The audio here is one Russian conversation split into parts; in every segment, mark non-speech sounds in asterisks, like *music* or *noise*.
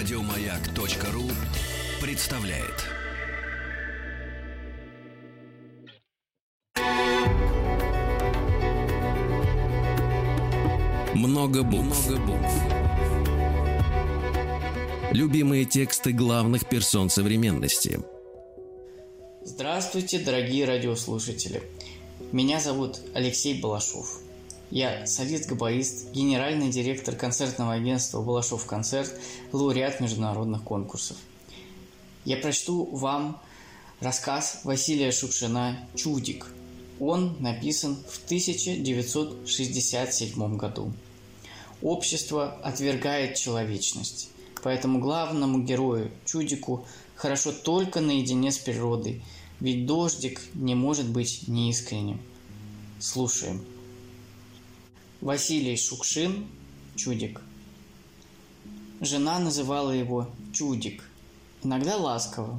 Радиомаяк.ру представляет. Много букв. Любимые тексты главных персон современности. Здравствуйте, дорогие радиослушатели. Меня зовут Алексей Балашов. Я солист-габарист, генеральный директор концертного агентства «Балашов концерт», лауреат международных конкурсов. Я прочту вам рассказ Василия Шукшина «Чудик». Он написан в 1967 году. Общество отвергает человечность, поэтому главному герою Чудику хорошо только наедине с природой, ведь дождик не может быть неискренним. Слушаем. Василий Шукшин Чудик. Жена называла его Чудик, иногда ласково.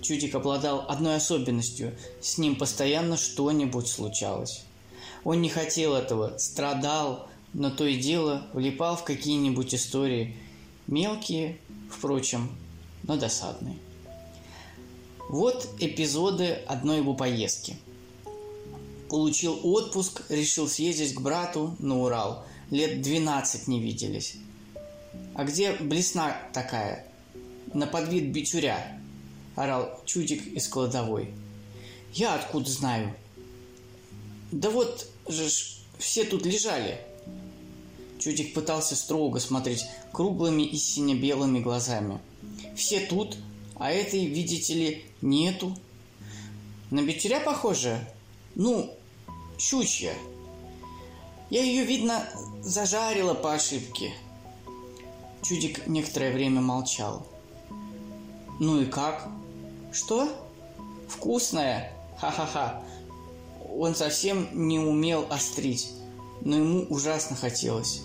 Чудик обладал одной особенностью – с ним постоянно что-нибудь случалось. Он не хотел этого, страдал, но то и дело влипал в какие-нибудь истории, мелкие, впрочем, но досадные. Вот эпизоды одной его поездки – Получил отпуск, решил съездить к брату на Урал. Лет 12 не виделись. А где блесна такая? На подвид бичуря, орал чудик из кладовой. Я откуда знаю? Да вот же ж все тут лежали. Чудик пытался строго смотреть круглыми и сине-белыми глазами. Все тут, а этой, видите ли, нету. На бичуря похоже? Ну, щучья. Я ее, видно, зажарила по ошибке. Чудик некоторое время молчал. Ну и как? Что? Вкусная? Ха-ха-ха. Он совсем не умел острить, но ему ужасно хотелось.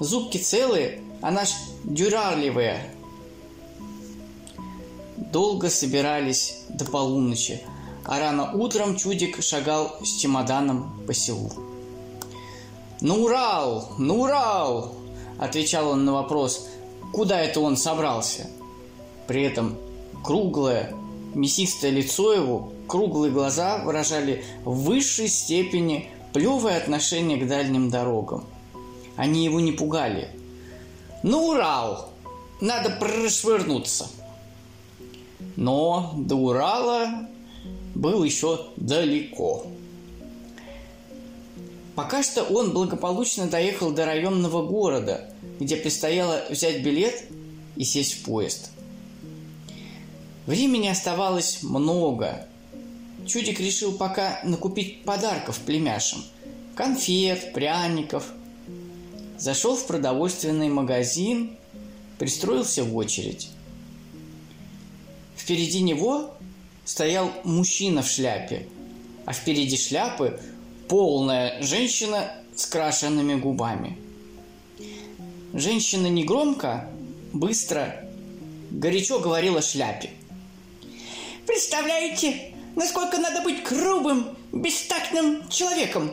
Зубки целые, она ж дюрарливая. Долго собирались до полуночи, а рано утром Чудик шагал с чемоданом по селу. «На Урал! На Урал!» – отвечал он на вопрос, куда это он собрался. При этом круглое, мясистое лицо его, круглые глаза выражали в высшей степени плевое отношение к дальним дорогам. Они его не пугали. «На Урал! Надо прошвырнуться!» Но до Урала был еще далеко. Пока что он благополучно доехал до районного города, где предстояло взять билет и сесть в поезд. Времени оставалось много. Чудик решил пока накупить подарков племяшам. Конфет, пряников. Зашел в продовольственный магазин, пристроился в очередь. Впереди него стоял мужчина в шляпе, а впереди шляпы полная женщина с крашенными губами. Женщина негромко, быстро, горячо говорила шляпе. «Представляете, насколько надо быть грубым, бестактным человеком?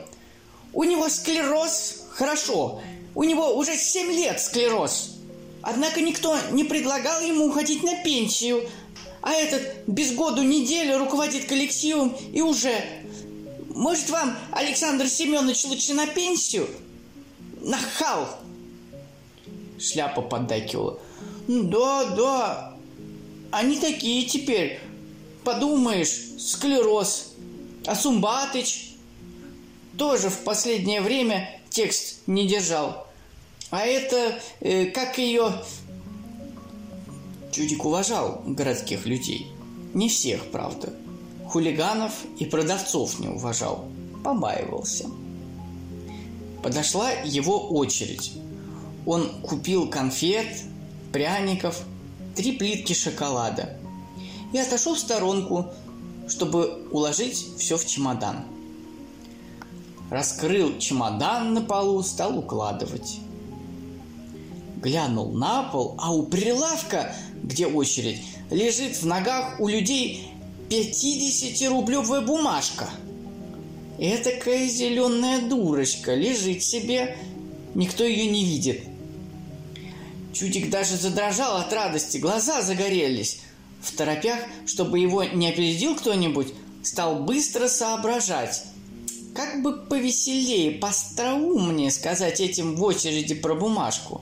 У него склероз, хорошо, у него уже семь лет склероз. Однако никто не предлагал ему уходить на пенсию – а этот без году неделю руководит коллективом и уже... Может, вам, Александр Семенович, лучше на пенсию? Нахал! Шляпа поддакивала. Да, да, они такие теперь. Подумаешь, склероз. А Сумбатыч тоже в последнее время текст не держал. А это, э, как ее Чудик уважал городских людей. Не всех, правда. Хулиганов и продавцов не уважал. Побаивался. Подошла его очередь. Он купил конфет, пряников, три плитки шоколада и отошел в сторонку, чтобы уложить все в чемодан. Раскрыл чемодан на полу, стал укладывать. Глянул на пол, а у прилавка где очередь, лежит в ногах у людей 50-рублевая бумажка. Этакая зеленая дурочка лежит себе, никто ее не видит. Чудик даже задрожал от радости, глаза загорелись. В торопях, чтобы его не опередил кто-нибудь, стал быстро соображать. Как бы повеселее, построумнее сказать этим в очереди про бумажку.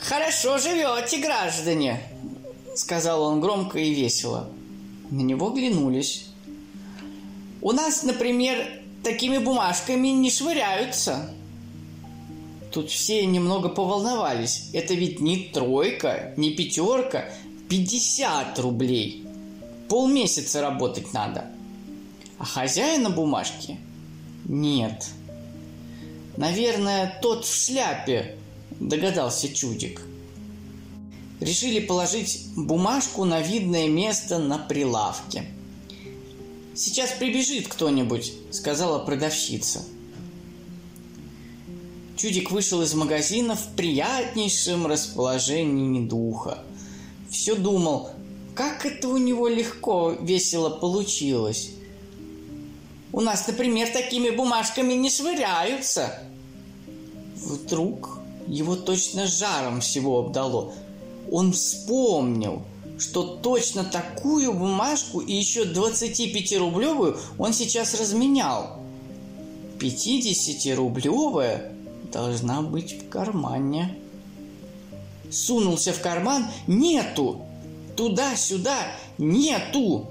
«Хорошо живете, граждане!» — сказал он громко и весело. На него глянулись. «У нас, например, такими бумажками не швыряются!» Тут все немного поволновались. Это ведь не тройка, не пятерка, 50 рублей. Полмесяца работать надо. А хозяина бумажки нет. Наверное, тот в шляпе, догадался Чудик. Решили положить бумажку на видное место на прилавке. «Сейчас прибежит кто-нибудь», — сказала продавщица. Чудик вышел из магазина в приятнейшем расположении духа. Все думал, как это у него легко, весело получилось. У нас, например, такими бумажками не швыряются. Вдруг его точно жаром всего обдало. Он вспомнил, что точно такую бумажку и еще 25-рублевую он сейчас разменял. 50-рублевая должна быть в кармане. Сунулся в карман, нету. Туда-сюда, нету.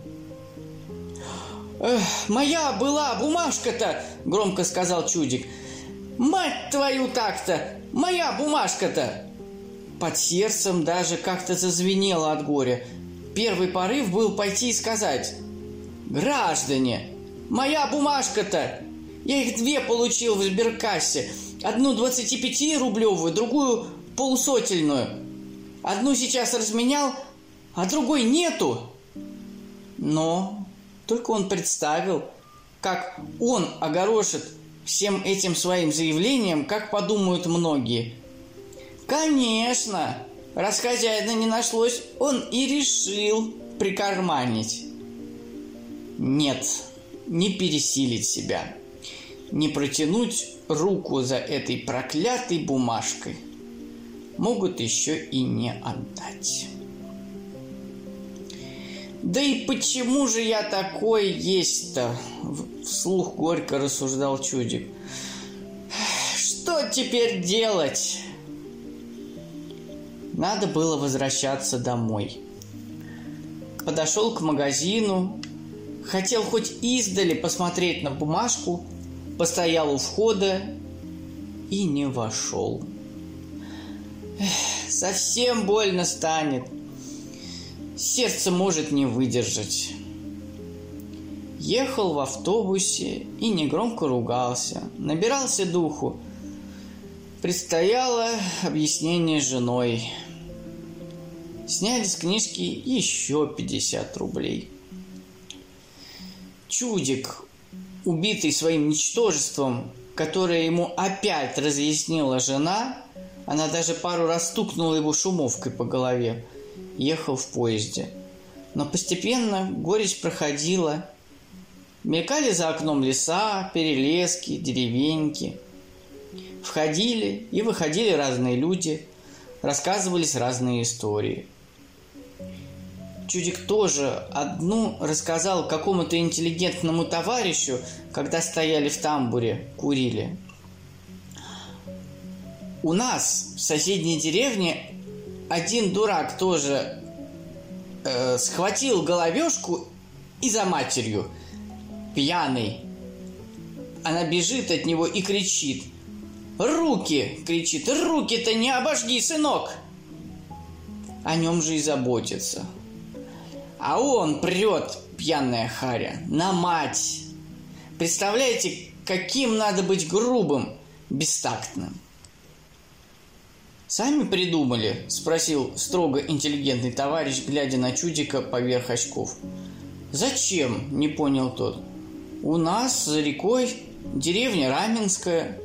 Эх, моя была бумажка-то, громко сказал чудик. Мать твою так-то, моя бумажка-то. Под сердцем даже как-то зазвенело от горя. Первый порыв был пойти и сказать. Граждане, моя бумажка-то, я их две получил в сберкассе. Одну 25-рублевую, другую полусотельную. Одну сейчас разменял, а другой нету. Но только он представил, как он огорошит всем этим своим заявлением, как подумают многие. Конечно, раз хозяина не нашлось, он и решил прикарманить. Нет, не пересилить себя, не протянуть руку за этой проклятой бумажкой. Могут еще и не отдать. Да и почему же я такой есть-то? Вслух горько рассуждал чудик. Что теперь делать? Надо было возвращаться домой. Подошел к магазину, хотел хоть издали посмотреть на бумажку, постоял у входа и не вошел. Эх, совсем больно станет – сердце может не выдержать. Ехал в автобусе и негромко ругался, набирался духу. Предстояло объяснение с женой. Сняли с книжки еще 50 рублей. Чудик, убитый своим ничтожеством, которое ему опять разъяснила жена, она даже пару раз стукнула его шумовкой по голове – ехал в поезде. Но постепенно горечь проходила. Мелькали за окном леса, перелески, деревеньки. Входили и выходили разные люди, рассказывались разные истории. Чудик тоже одну рассказал какому-то интеллигентному товарищу, когда стояли в тамбуре, курили. У нас в соседней деревне один дурак тоже э, схватил головешку и за матерью. Пьяный. Она бежит от него и кричит. «Руки!» – кричит. «Руки-то не обожги, сынок!» О нем же и заботится. А он прет, пьяная харя, на мать. Представляете, каким надо быть грубым, бестактным. «Сами придумали?» – спросил строго интеллигентный товарищ, глядя на чудика поверх очков. «Зачем?» – не понял тот. «У нас за рекой деревня Раменская».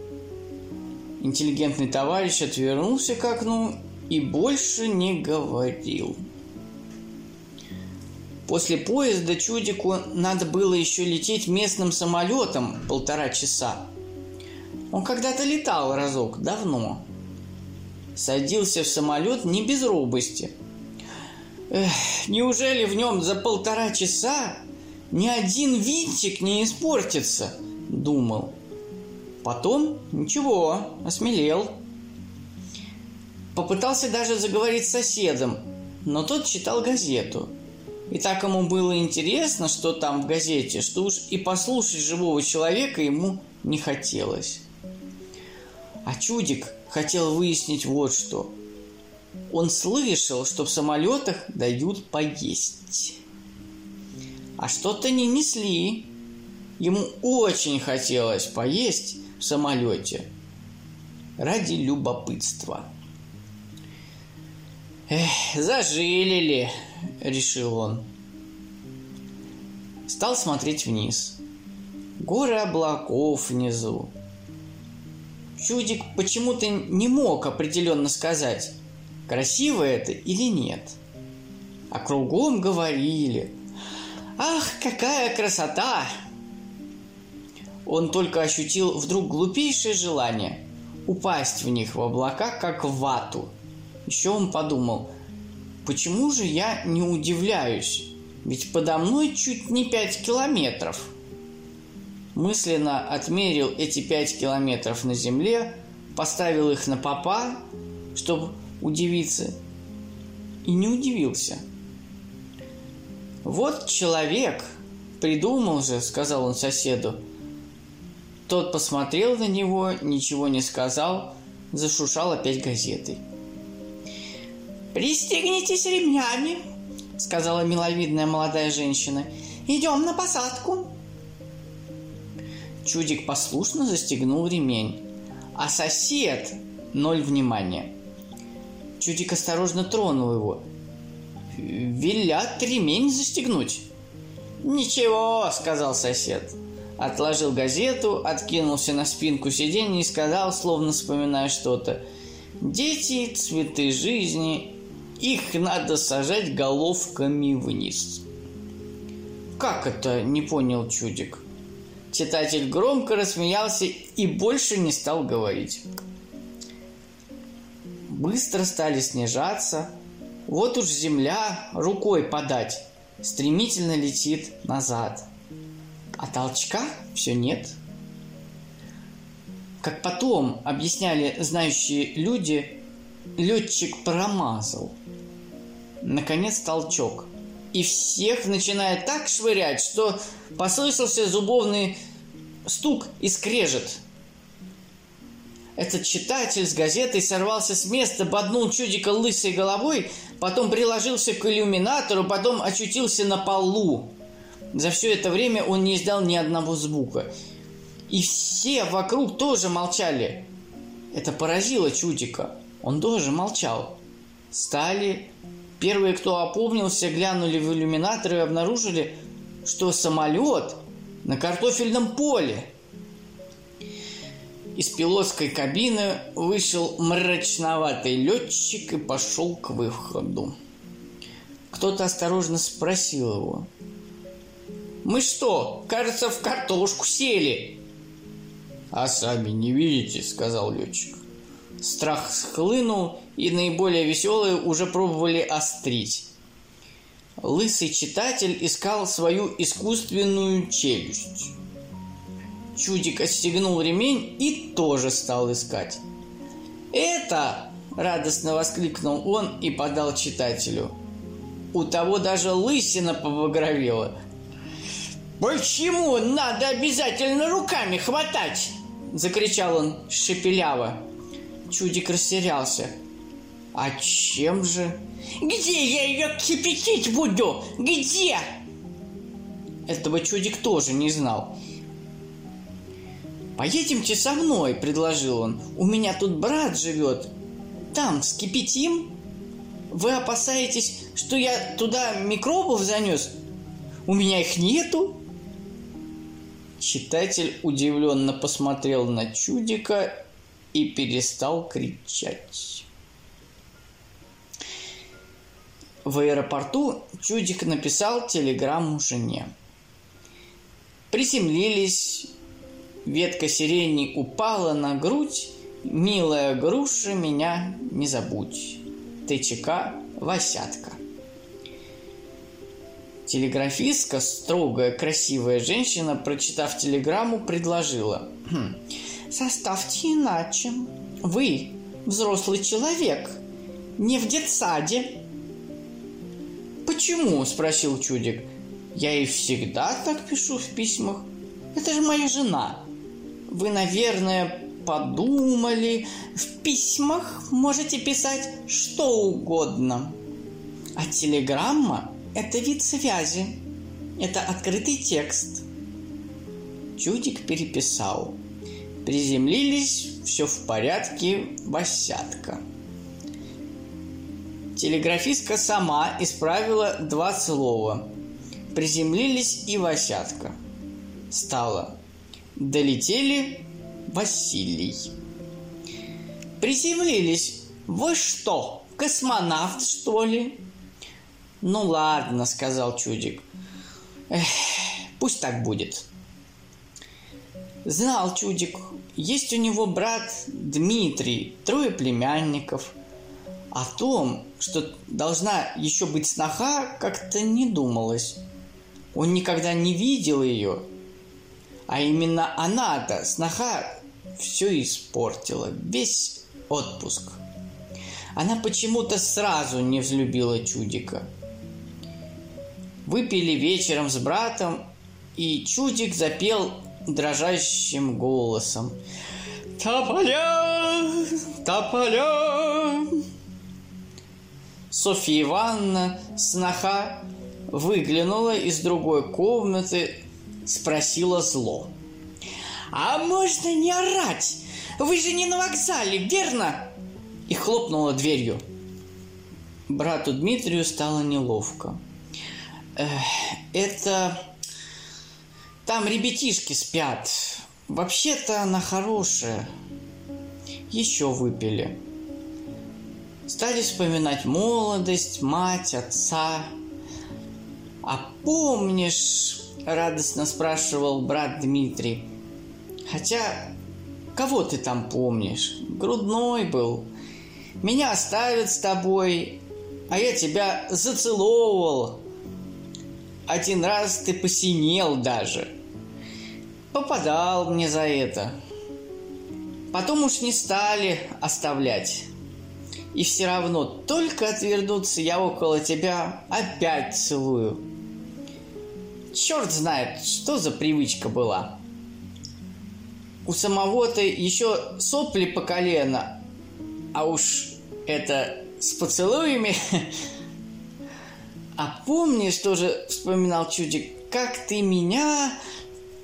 Интеллигентный товарищ отвернулся к окну и больше не говорил. После поезда чудику надо было еще лететь местным самолетом полтора часа. Он когда-то летал разок, давно – садился в самолет не без робости. Эх, неужели в нем за полтора часа ни один винтик не испортится? Думал. Потом ничего, осмелел. Попытался даже заговорить с соседом, но тот читал газету. И так ему было интересно, что там в газете, что уж и послушать живого человека ему не хотелось. А чудик хотел выяснить вот что. Он слышал, что в самолетах дают поесть. А что-то не несли. Ему очень хотелось поесть в самолете ради любопытства. Эх, зажили ли, решил он. Стал смотреть вниз. Горы облаков внизу. Чудик почему-то не мог определенно сказать, красиво это или нет. А кругом говорили, ах, какая красота! Он только ощутил вдруг глупейшее желание упасть в них в облака, как в вату. Еще он подумал, почему же я не удивляюсь? Ведь подо мной чуть не пять километров – мысленно отмерил эти пять километров на земле, поставил их на попа, чтобы удивиться, и не удивился. «Вот человек, придумал же», — сказал он соседу. Тот посмотрел на него, ничего не сказал, зашушал опять газетой. «Пристегнитесь ремнями», — сказала миловидная молодая женщина. «Идем на посадку». Чудик послушно застегнул ремень, а сосед – ноль внимания. Чудик осторожно тронул его. «Велят ремень застегнуть». «Ничего», – сказал сосед. Отложил газету, откинулся на спинку сиденья и сказал, словно вспоминая что-то. «Дети – цветы жизни, их надо сажать головками вниз». «Как это?» – не понял Чудик. Читатель громко рассмеялся и больше не стал говорить. Быстро стали снижаться. Вот уж земля рукой подать стремительно летит назад. А толчка все нет. Как потом объясняли знающие люди, летчик промазал. Наконец толчок – и всех начинает так швырять, что послышался зубовный стук и скрежет. Этот читатель с газетой сорвался с места, боднул чудика лысой головой, потом приложился к иллюминатору, потом очутился на полу. За все это время он не издал ни одного звука. И все вокруг тоже молчали. Это поразило чудика. Он тоже молчал. Стали Первые, кто опомнился, глянули в иллюминатор и обнаружили, что самолет на картофельном поле. Из пилотской кабины вышел мрачноватый летчик и пошел к выходу. Кто-то осторожно спросил его. «Мы что, кажется, в картошку сели?» «А сами не видите», — сказал летчик. Страх схлынул, и наиболее веселые уже пробовали острить. Лысый читатель искал свою искусственную челюсть. Чудик отстегнул ремень и тоже стал искать. «Это!» – радостно воскликнул он и подал читателю. У того даже лысина побагровела. «Почему надо обязательно руками хватать?» – закричал он шепеляво. Чудик растерялся. А чем же? Где я ее кипятить буду? Где? Этого чудик тоже не знал. «Поедемте со мной», — предложил он. «У меня тут брат живет. Там вскипятим. Вы опасаетесь, что я туда микробов занес? У меня их нету?» Читатель удивленно посмотрел на чудика и перестал кричать. В аэропорту Чудик написал телеграмму жене. Приземлились, ветка сирени упала на грудь Милая груша, меня не забудь. ТЧК Васятка. Телеграфистка, строгая, красивая женщина, прочитав телеграмму, предложила. «Хм, «Составьте иначе. Вы, взрослый человек, не в детсаде». «Почему?» – спросил Чудик. «Я и всегда так пишу в письмах. Это же моя жена. Вы, наверное, подумали, в письмах можете писать что угодно. А телеграмма – это вид связи. Это открытый текст. Чудик переписал. Приземлились, все в порядке, Васятка. Телеграфистка сама исправила два слова. Приземлились и Васятка. Стало. Долетели Василий. Приземлились. Вы что, космонавт, что ли? Ну ладно, сказал Чудик. Эх, пусть так будет. Знал Чудик, есть у него брат Дмитрий, трое племянников. О том, что должна еще быть сноха, как-то не думалось. Он никогда не видел ее. А именно она-то, сноха, все испортила, весь отпуск. Она почему-то сразу не взлюбила Чудика. Выпили вечером с братом, и Чудик запел дрожащим голосом. Тополя, тополя. Софья Ивановна, сноха, выглянула из другой комнаты, спросила зло. «А можно не орать? Вы же не на вокзале, верно?» И хлопнула дверью. Брату Дмитрию стало неловко. Это... Там ребятишки спят. Вообще-то она хорошая. Еще выпили. Стали вспоминать молодость, мать, отца. А помнишь, радостно спрашивал брат Дмитрий, Хотя, кого ты там помнишь? Грудной был. Меня оставят с тобой, а я тебя зацеловывал. Один раз ты посинел даже. Попадал мне за это. Потом уж не стали оставлять. И все равно, только отвернуться я около тебя опять целую. Черт знает, что за привычка была у самого-то еще сопли по колено, а уж это с поцелуями. *laughs* А помнишь, тоже вспоминал Чудик, как ты меня...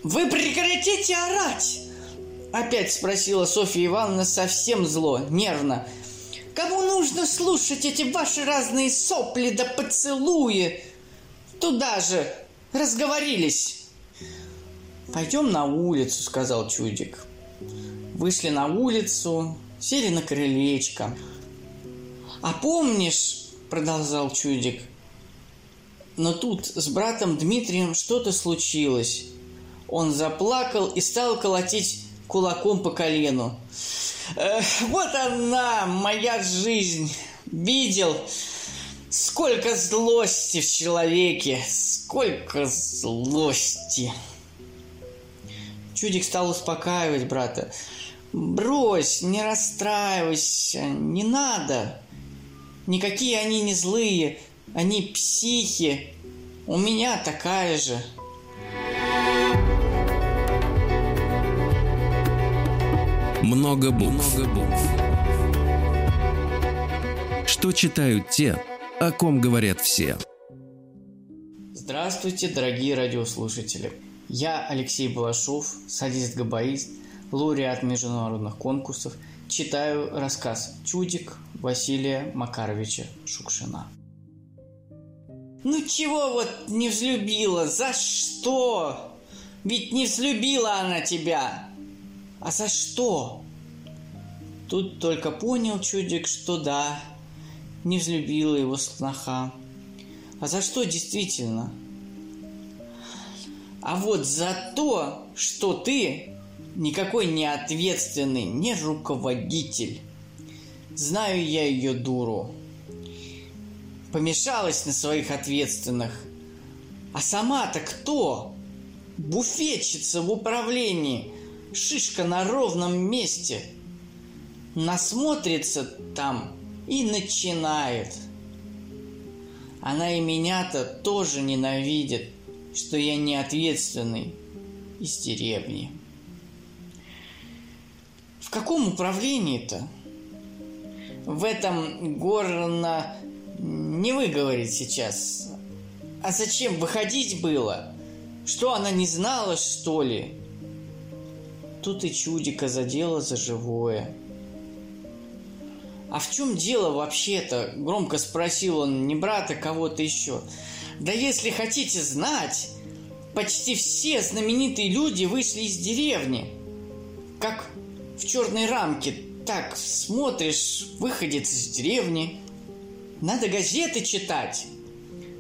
Вы прекратите орать! Опять спросила Софья Ивановна совсем зло, нервно. Кому нужно слушать эти ваши разные сопли да поцелуи? Туда же разговорились. «Пойдем на улицу», — сказал Чудик. Вышли на улицу, сели на крылечко. «А помнишь», — продолжал Чудик, но тут с братом Дмитрием что-то случилось. Он заплакал и стал колотить кулаком по колену. Эх, вот она, моя жизнь. Видел, сколько злости в человеке, сколько злости. Чудик стал успокаивать брата. «Брось, не расстраивайся, не надо. Никакие они не злые, они психи. У меня такая же». Много букв. Много букв. Что читают те, о ком говорят все. Здравствуйте, дорогие радиослушатели. Я Алексей Балашов, садист-габаист, лауреат международных конкурсов, читаю рассказ «Чудик» Василия Макаровича Шукшина. Ну чего вот не взлюбила? За что? Ведь не взлюбила она тебя. А за что? Тут только понял Чудик, что да, не взлюбила его сноха. А за что действительно? А вот за то, что ты никакой не ответственный, не руководитель. Знаю я ее дуру. Помешалась на своих ответственных. А сама-то кто? Буфетчица в управлении. Шишка на ровном месте. Насмотрится там и начинает. Она и меня-то тоже ненавидит, что я не ответственный из деревни. В каком управлении-то? В этом горно не выговорить сейчас. А зачем выходить было? Что она не знала, что ли? Тут и чудика задела за живое. «А в чем дело вообще-то?» – громко спросил он не брата, кого-то еще. «Да если хотите знать, почти все знаменитые люди вышли из деревни. Как в черной рамке. Так, смотришь, выходец из деревни. Надо газеты читать.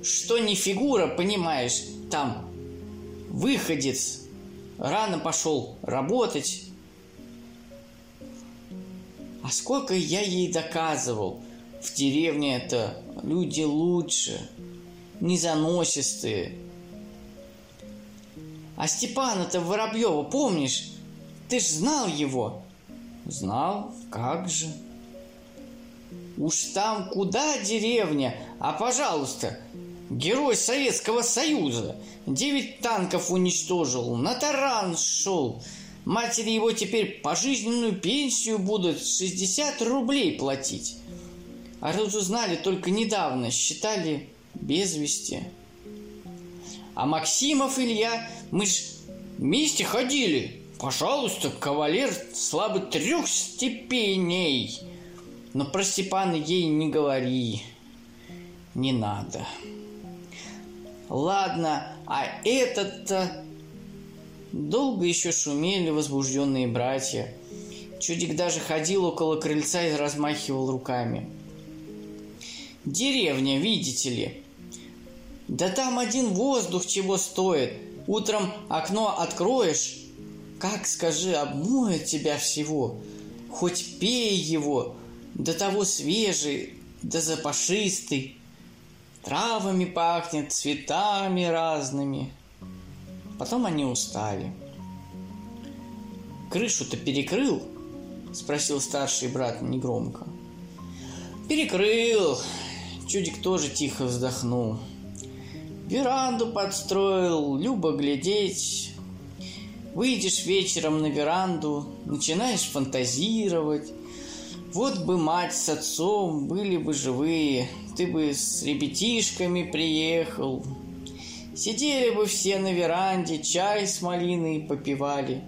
Что не фигура, понимаешь, там выходец. Рано пошел работать. А сколько я ей доказывал. В деревне это люди лучше, незаносистые. А Степана-то Воробьева, помнишь? Ты ж знал его. Знал, как же. Уж там куда деревня, а пожалуйста, герой Советского Союза. Девять танков уничтожил, на таран шел. Матери его теперь пожизненную пенсию будут 60 рублей платить. А разузнали только недавно, считали без вести. А Максимов Илья, мы ж вместе ходили. Пожалуйста, кавалер слабы трех степеней. Но про Степана ей не говори. Не надо. Ладно, а этот-то... Долго еще шумели возбужденные братья. Чудик даже ходил около крыльца и размахивал руками. Деревня, видите ли. Да там один воздух чего стоит. Утром окно откроешь, как, скажи, обмоет тебя всего? Хоть пей его, до того свежий, да запашистый. Травами пахнет, цветами разными. Потом они устали. «Крышу-то перекрыл?» – спросил старший брат негромко. «Перекрыл!» Чудик тоже тихо вздохнул. «Веранду подстроил, любо глядеть, Выйдешь вечером на веранду, начинаешь фантазировать. Вот бы мать с отцом были бы живые, ты бы с ребятишками приехал. Сидели бы все на веранде, чай с малиной попивали.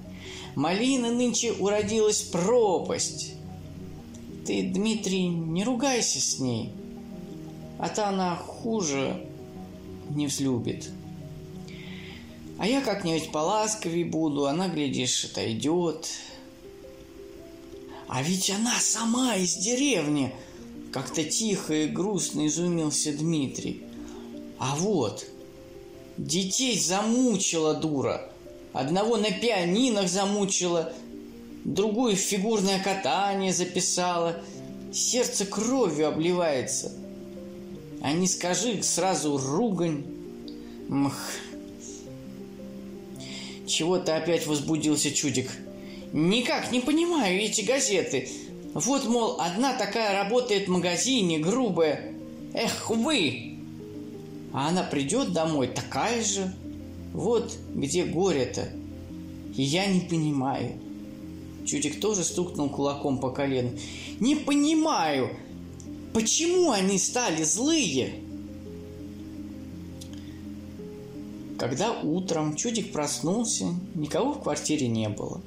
Малина нынче уродилась пропасть. Ты, Дмитрий, не ругайся с ней, а то она хуже не взлюбит. А я как-нибудь поласковей буду, она, глядишь, отойдет. А ведь она сама из деревни. Как-то тихо и грустно изумился Дмитрий. А вот, детей замучила дура. Одного на пианинах замучила, другую в фигурное катание записала. Сердце кровью обливается. А не скажи сразу ругань. Мх, чего-то опять возбудился чудик. Никак не понимаю эти газеты. Вот, мол, одна такая работает в магазине, грубая. Эх, вы! А она придет домой, такая же. Вот где горе-то. И я не понимаю. Чудик тоже стукнул кулаком по колену. Не понимаю, почему они стали злые? Когда утром чудик проснулся, никого в квартире не было.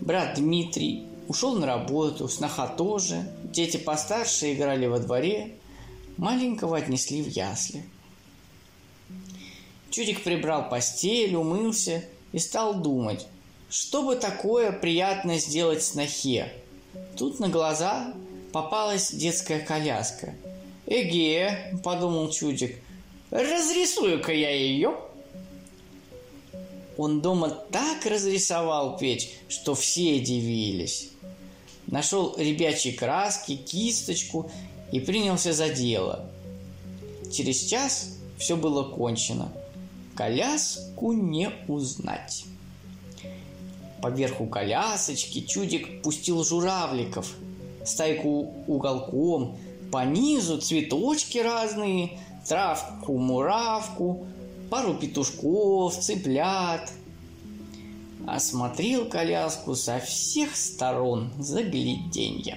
Брат Дмитрий ушел на работу, сноха тоже, дети постарше играли во дворе, маленького отнесли в ясли. Чудик прибрал постель, умылся и стал думать, что бы такое приятное сделать снохе. Тут на глаза попалась детская коляска. «Эге», – подумал Чудик, Разрисую-ка я ее. Он дома так разрисовал печь, что все дивились. Нашел ребячьи краски, кисточку и принялся за дело. Через час все было кончено. Коляску не узнать. Поверху колясочки чудик пустил журавликов, стайку уголком, по низу цветочки разные, травку-муравку, пару петушков, цыплят. Осмотрел коляску со всех сторон загляденья.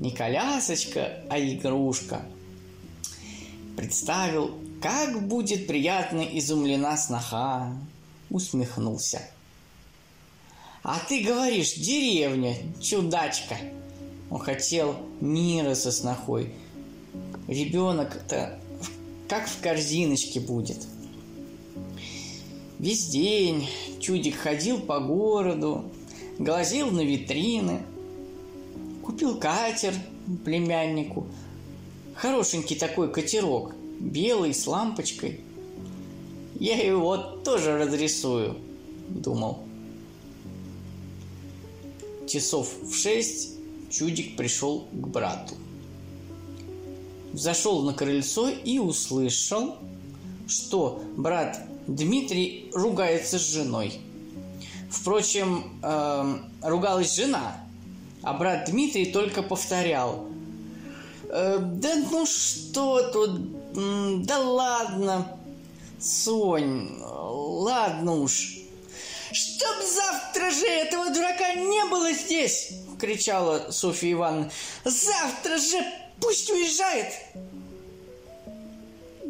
Не колясочка, а игрушка. Представил, как будет приятно изумлена сноха. Усмехнулся. А ты говоришь, деревня, чудачка. Он хотел мира со снохой. Ребенок-то как в корзиночке будет. Весь день чудик ходил по городу, глазел на витрины, купил катер племяннику, хорошенький такой катерок, белый, с лампочкой. Я его тоже разрисую, думал. Часов в шесть чудик пришел к брату. Зашел на крыльцо и услышал, что брат Дмитрий ругается с женой. Впрочем, э, ругалась жена, а брат Дмитрий только повторял. Э, да ну что тут, да ладно, Сонь, ладно уж. Чтоб завтра же этого дурака не было здесь, кричала Софья Ивановна. Завтра же пусть уезжает.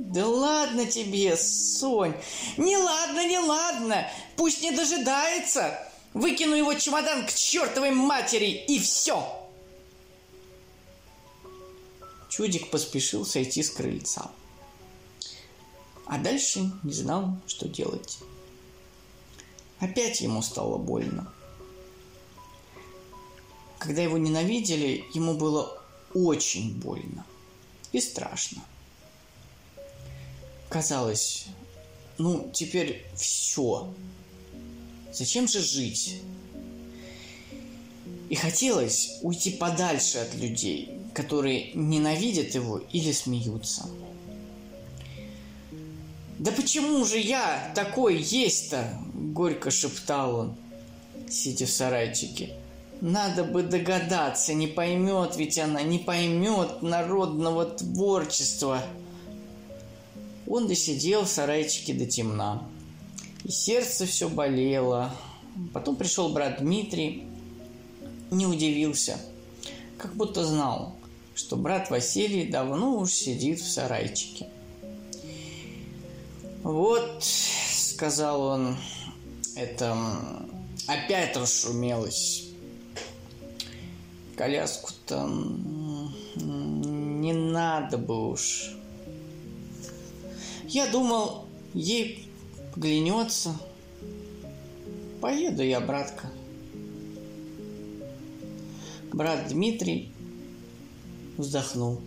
Да ладно тебе, Сонь. Не ладно, не ладно. Пусть не дожидается. Выкину его чемодан к чертовой матери и все. Чудик поспешил сойти с крыльца. А дальше не знал, что делать. Опять ему стало больно. Когда его ненавидели, ему было очень больно и страшно. Казалось, ну, теперь все. Зачем же жить? И хотелось уйти подальше от людей, которые ненавидят его или смеются. «Да почему же я такой есть-то?» – горько шептал он, сидя в сарайчике. «Надо бы догадаться, не поймет ведь она, не поймет народного творчества». Он досидел в сарайчике до темна. И сердце все болело. Потом пришел брат Дмитрий. Не удивился. Как будто знал, что брат Василий давно уж сидит в сарайчике. «Вот», — сказал он, — «это опять расшумелось. Коляску-то не надо бы уж». Я думал, ей глянется. Поеду я, братка. Брат Дмитрий вздохнул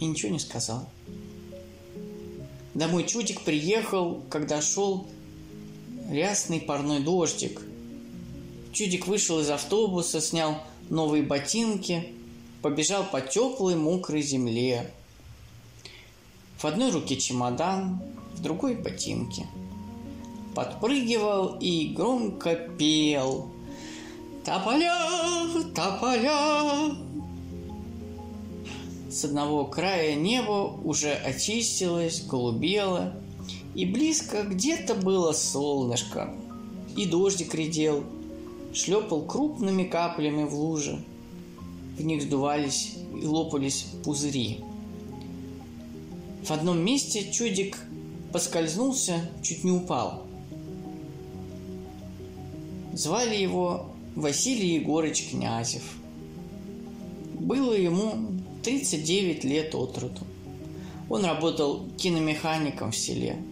и ничего не сказал. Домой Чудик приехал, когда шел рясный парной дождик. Чудик вышел из автобуса, снял новые ботинки, побежал по теплой мокрой земле – в одной руке чемодан, в другой ботинки. Подпрыгивал и громко пел. Тополя, тополя. С одного края небо уже очистилось, голубело, и близко где-то было солнышко, и дождик редел, шлепал крупными каплями в луже. В них сдувались и лопались пузыри – в одном месте чудик поскользнулся, чуть не упал. Звали его Василий Егорыч Князев. Было ему 39 лет от роду. Он работал киномехаником в селе.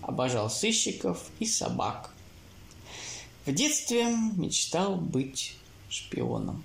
Обожал сыщиков и собак. В детстве мечтал быть шпионом.